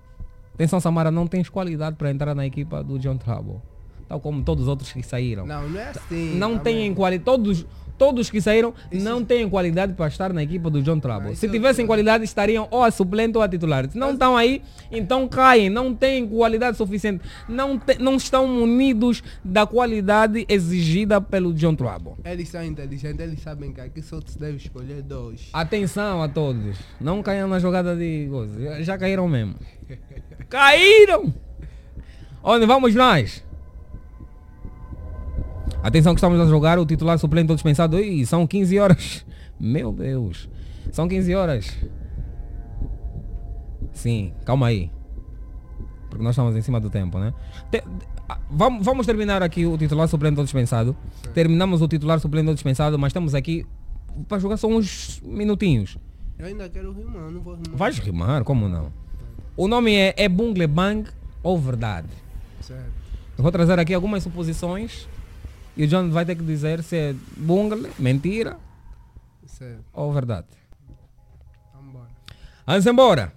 Atenção, Samara, não tens qualidade para entrar na equipa do John Trouble. Tal como todos os outros que saíram. Não, não é assim. não também. têm qualidade. Todos, todos que saíram não têm qualidade para estar na equipa do John Trouble. Ah, isso Se eu- tivessem qualidade, estariam ou a suplente ou a titular. Se não estão aí, então caem. Não têm qualidade suficiente. Não, te- não estão munidos da qualidade exigida pelo John Trouble. Eles são inteligentes, eles sabem que aqui só se deve escolher dois. Atenção a todos. Não caiam na jogada de coisa. Já, já caíram mesmo. Caíram! Onde vamos nós? Atenção que estamos a jogar o titular suplente ou dispensado. Ih, são 15 horas. Meu Deus. São 15 horas. Sim, calma aí. Porque nós estamos em cima do tempo, né? Te- vamos, vamos terminar aqui o titular suplente ou dispensado. Terminamos o titular suplente ou dispensado, mas estamos aqui para jogar só uns minutinhos. Eu ainda quero rimar, não vou rimar. Vais rimar, como não? O nome é, é Bungle Bang ou Verdade? Certo. Eu vou trazer aqui algumas suposições e o John vai ter que dizer se é Bungle, mentira Certo. ou verdade. Vambora. Vamos embora.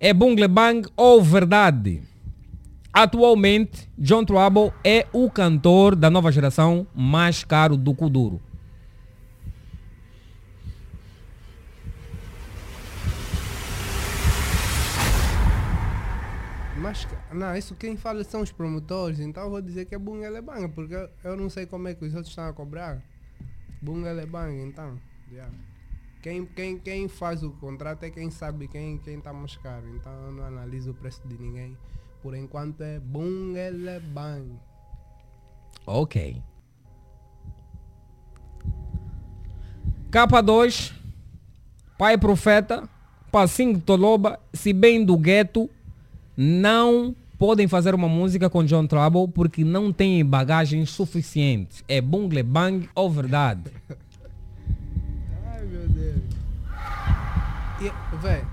É Bungle Bang ou verdade? Atualmente, John Trouble é o cantor da nova geração mais caro do Kuduro. Mas, não, isso quem fala são os promotores, então eu vou dizer que é Bunga Bang, porque eu, eu não sei como é que os outros estão a cobrar. Bunga Bang, então. yeah. Quem, quem, quem faz o contrato é quem sabe quem está mais caro, então eu não analiso o preço de ninguém. Por enquanto é Bunga Bang. Ok. K2, Pai Profeta, Passinho Toloba, se bem do gueto, não podem fazer uma música com John Trouble porque não têm bagagens suficientes. É bungle bang ou verdade? Ai meu Deus. Véi,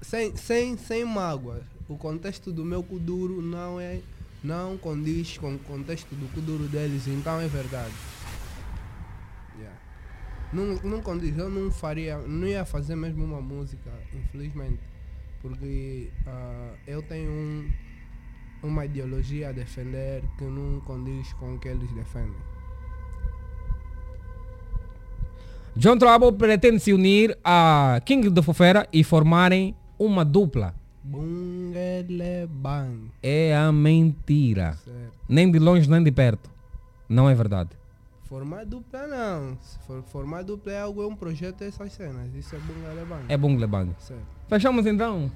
sem, sem, sem mágoa, o contexto do meu Kuduro não é. não condiz com o contexto do Kuduro deles, então é verdade. Yeah. Não, não condiz, eu não faria, não ia fazer mesmo uma música, infelizmente. Porque ah, eu tenho um, uma ideologia a defender que não condiz com o que eles defendem. John Trouble pretende se unir a King da Fofera e formarem uma dupla. Bungele Bang. É a mentira. Certo. Nem de longe nem de perto. Não é verdade. Formar dupla não. Se for formar dupla é algo, é um projeto essas cenas. Isso é Bungele Bang. É bungle bang. Certo. Fechamos então.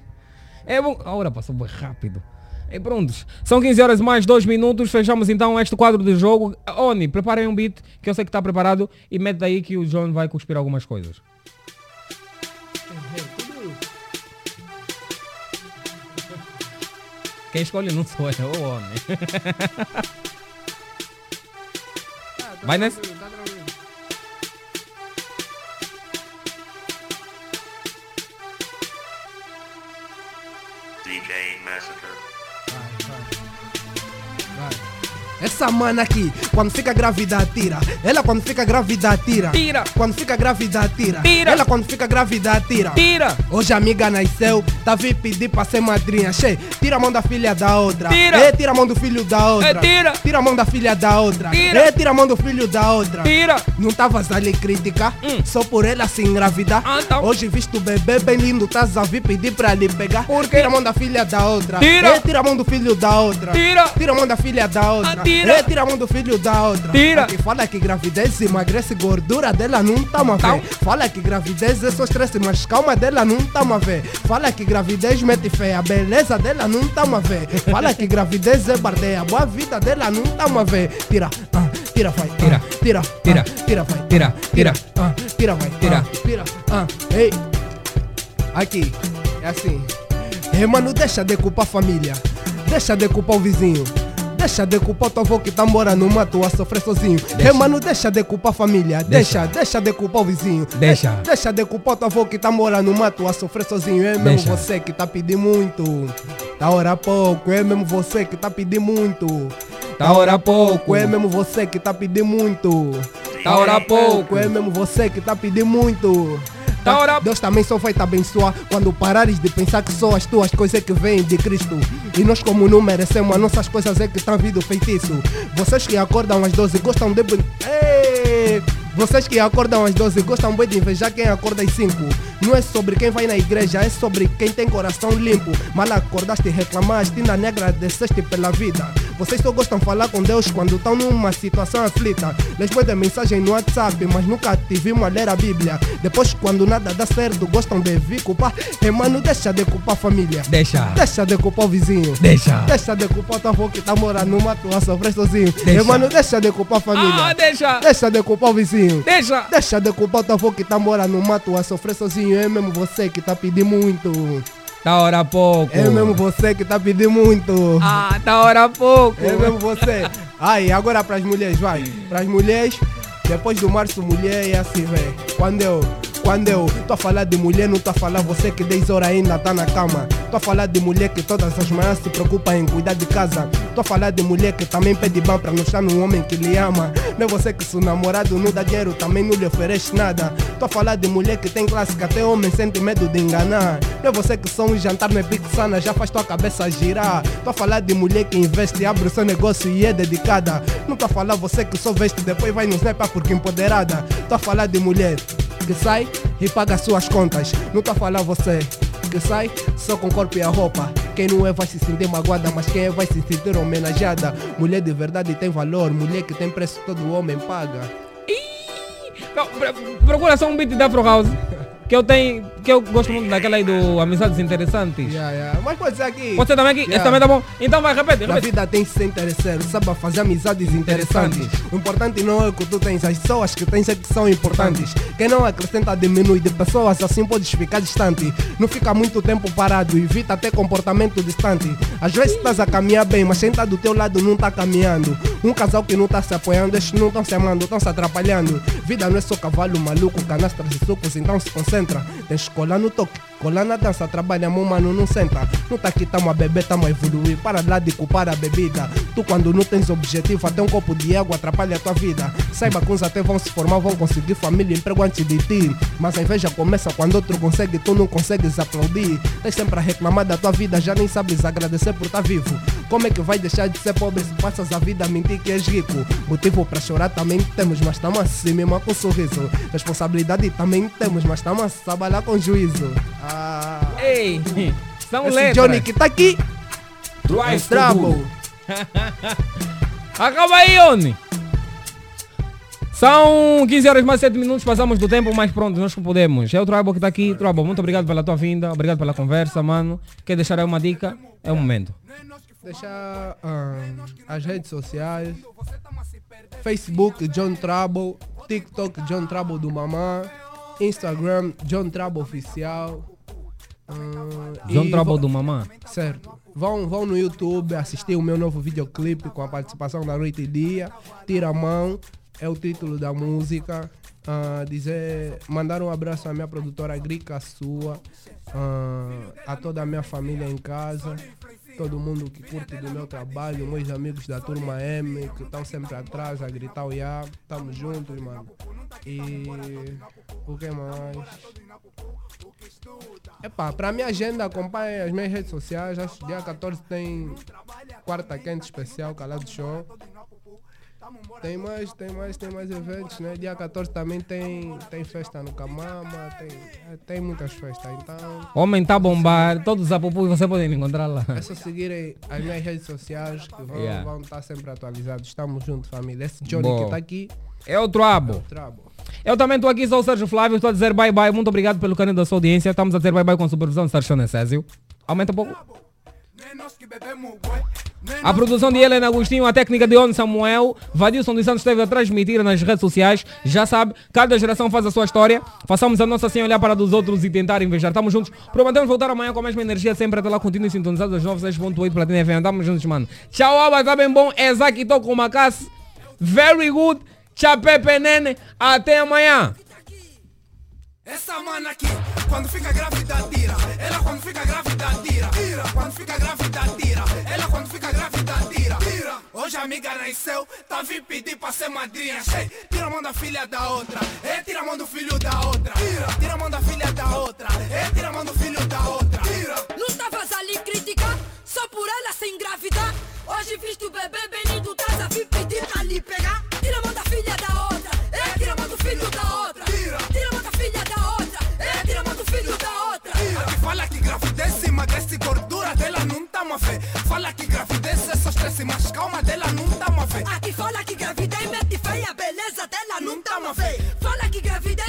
É bom. A hora passou bem rápido. E prontos. São 15 horas mais 2 minutos. Fechamos então este quadro de jogo. Oni, preparem um beat que eu sei que está preparado e mete daí que o John vai cuspir algumas coisas. Quem escolhe não sou eu, o Oni. Vai nesse? DJ Massacre. Essa mana aqui, quando fica grávida, tira. Ela quando fica grávida, tira. Tira. Quando fica grávida, tira. Tira. Ela quando fica grávida, tira. Tira. Hoje a amiga nasceu, tá vi pedir pra ser madrinha. Che, tira a mão da filha da outra. Tira. É, tira a mão do filho da outra. É, tira. Tira a mão da filha da outra. Tira. É, tira a mão do filho da outra. Tira. Não tavas ali criticar, só por ela se engravidar. Ah, então. Hoje visto o bebê bem lindo, tás a vir pedir pra lhe pegar. Por quê? Tira a mão da filha da outra. Tira. É, tira a mão do filho da outra. Tira. Tira a mão da filha da outra. Ah, tira. Tira a mão do filho da outra. Tira. Fala que gravidez emagrece gordura dela não tá a ver. Fala que gravidez é só estresse, mas calma dela não tá a ver. Fala que gravidez mete feia, a beleza dela não tá a ver. Fala que gravidez é bardeia, a boa vida dela não tá a ver. Tira, ah, tira, vai, Tira. ah, tira, Tira. ah, tira, vai, Tira, tira. ah, tira, vai, Tira. ah, tira, ah, ei. Aqui, é assim. Ei, mano, deixa de culpar a família. Deixa de culpar o vizinho. Deixa de culpar teu avô que tá morando no mato a sofrer sozinho. Ei, mano, deixa de culpar a família. Deixa, deixa de culpar o vizinho. Deixa. Deixa de culpar teu avô que tá morando no mato a sofrer sozinho. É mesmo Deixa. você que tá pedindo muito. Tá hora pouco. É mesmo você que tá pedindo muito. Tá hora pouco. É mesmo você que tá pedindo muito. Tá hora pouco. É mesmo você que tá pedindo muito. Tá Deus também só vai te abençoar quando parares de pensar que só as tuas coisas que vêm de Cristo. E nós, como não merecemos, as nossas coisas é que estão vindo feitiço. Vocês que acordam às 12 gostam de. Ei! Vocês que acordam às 12 gostam bem de invejar quem acorda às 5. Não é sobre quem vai na igreja, é sobre quem tem coração limpo. Mal acordaste e reclamaste, ainda nem agradeceste pela vida. Vocês só gostam de falar com Deus quando estão numa situação aflita. Les mandam mensagem no WhatsApp, mas nunca te vimos a ler a Bíblia. Depois, quando nada dá certo, gostam de vir culpar. Ei, mano, deixa de culpar a família. Deixa. Deixa de culpar o vizinho. Deixa. Deixa de culpar o avô que tá morando no mato a sofrer sozinho. Deixa. Ei, mano, deixa de culpar a família. Ah, deixa. Deixa de culpar o vizinho. Deixa. Deixa de culpar o avô que tá morando no mato a sofrer sozinho. É mesmo você que tá pedindo muito. Tá hora pouco. É mesmo você que tá pedindo muito. Ah, tá hora pouco. É mesmo você. Aí, agora pras mulheres, vai. Pras mulheres, depois do março, mulher é assim, velho. Quando eu, quando eu tô a falar de mulher, não tô a falar você que 10 horas ainda tá na cama. Tô a falar de mulher que todas as manhãs se preocupa em cuidar de casa. Tô a falar de mulher que também pede ban pra não estar no homem que lhe ama. Não é você que seu namorado não dá dinheiro, também não lhe oferece nada. Tô a falar de mulher que tem classe que até homem sente medo de enganar. Não é você que só um jantar na Pixana já faz tua cabeça girar. Tô a falar de mulher que investe, abre o seu negócio e é dedicada. Não tô a falar você que só veste depois vai no sniper porque empoderada. Tô a falar de mulher que sai e paga suas contas. Não tô a falar você que sai só com corpo e a roupa. Quem não é vai se sentir magoada, mas quem é vai se sentir homenageada. Mulher de verdade tem valor, mulher que tem preço todo homem paga. Pro- procura só um beat da Afro House. Que eu tenho, que eu gosto muito daquela aí do Amizades Interessantes. Yeah, yeah. Mas pode ser aqui. Pode ser também aqui? Esse Yeah. também tá bom? Então vai, repete, repete. vida tem que ser interesseiro, saiba fazer amizades interessantes. O importante não é o que tu tens, as pessoas que tens é que são importantes. Quem não acrescenta diminui de pessoas, assim podes ficar distante. Não fica muito tempo parado, evita ter comportamento distante. Às vezes estás a caminhar bem, mas quem está do teu lado não está caminhando. Um casal que não está se apoiando, estes não estão se amando, estão se atrapalhando. Vida não é só cavalo maluco, canastras e sucos, então se concentra. Tens escola no toque. Colar na dança, trabalha, meu mano, não senta. Não tá aqui, tamo a beber, tamo a evoluir. Para lá de culpar a bebida. Tu, quando não tens objetivo, até um copo de água atrapalha a tua vida. Saiba que uns até vão se formar, vão conseguir família e emprego antes de ti. Mas a inveja começa quando outro consegue, tu não consegues aplaudir. Tens sempre a reclamar da tua vida, já nem sabes agradecer por estar vivo. Como é que vai deixar de ser pobre se passas a vida a mentir que és rico? Motivo para chorar também temos, mas estamos assim mesmo com sorriso. Responsabilidade também temos, mas estamos a trabalhar com juízo. Ah. Ei, são Esse letras. Johnny que tá aqui. Drive Trouble. Acaba aí, Oni. São 15 horas mais 7 minutos, passamos do tempo, mas pronto, nós que podemos. É o Trouble que está aqui. Trouble, muito obrigado pela tua vinda, obrigado pela conversa, mano. Quer deixar aí uma dica? É o momento. Deixar ah, as redes sociais. Facebook John Trouble, TikTok John Trouble do Mamá, Instagram John Trouble Oficial. ah, John vão- do Mamá. Certo. Vão, vão no YouTube assistir o meu novo videoclipe com a participação da Noite e Dia. Tira a mão, é o título da música. Ah, dizer, mandar um abraço à minha produtora Grica Sua, ah, a toda a minha família em casa, todo mundo que curte do meu trabalho, meus amigos da turma M que estão sempre atrás a gritar o ya, tamo juntos, mano. E o que mais? Epá, pra minha agenda, acompanhe as minhas redes sociais. Acho que dia 14 tem quarta quente especial, calado show. Tem mais, tem mais, tem mais eventos, né? Dia 14 também tem, tem festa no Camama, tem, é, tem muitas festas, então Homem tá a bombar, todos os apupus você pode encontrar lá. é só seguirem as minhas redes sociais que vão, Yeah. vão estar sempre atualizados. Estamos juntos, família. Esse Johnny Boa. que tá aqui. É o. Trabo. Eu também estou aqui, sou o Sérgio Flávio, estou a dizer bye bye. Muito obrigado pelo carinho da sua audiência. Estamos a dizer bye bye com a supervisão de Sérgio Necésio. Aumenta um pouco. A produção de Helena Agostinho, a técnica de On Samuel, Vadilson dos Santos esteve a transmitir nas redes sociais. Já sabe, cada geração faz a sua história. Façamos a nossa sem olhar para dos outros e tentar invejar. Estamos juntos. Prometemos voltar amanhã com a mesma energia sempre. Até lá, continue sintonizados às 9.6.8 Platina FM. Estamos juntos, mano. Tchau, Aba, tá bem bom. Exaki tô com Macas. Very good. Tchau, Pepe Nene. Até amanhã. Essa mana aqui, quando fica grávida, tira. Ela quando fica grávida, tira. Tira. Quando fica grávida, tira. Ela quando fica grávida, tira. Tira. Hoje a amiga nasceu, tá vindo pedir pra ser madrinha. Sei, tira a mão da filha da outra. É, tira a mão do filho da outra. Tira. Tira a mão da filha da outra. É, tira a mão do filho da outra. Tira. Não estavas ali criticar, só por ela se engravidar. Hoje viste o bebê Benito, estás a vir pedir pra lhe pegar. Emagrece gordura dela não tá fé. Fala que gravidez é só estresse, mas calma dela não tá fé. Aqui fala que gravidez mete feia, beleza dela não tá fé. Fala que gravidez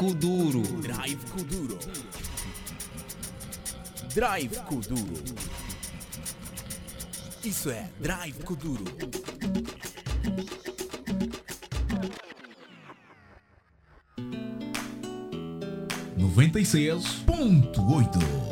Kuduro. Drive Kuduro. Drive Kuduro. Isso é Drive Kuduro. Noventa e seis ponto oito.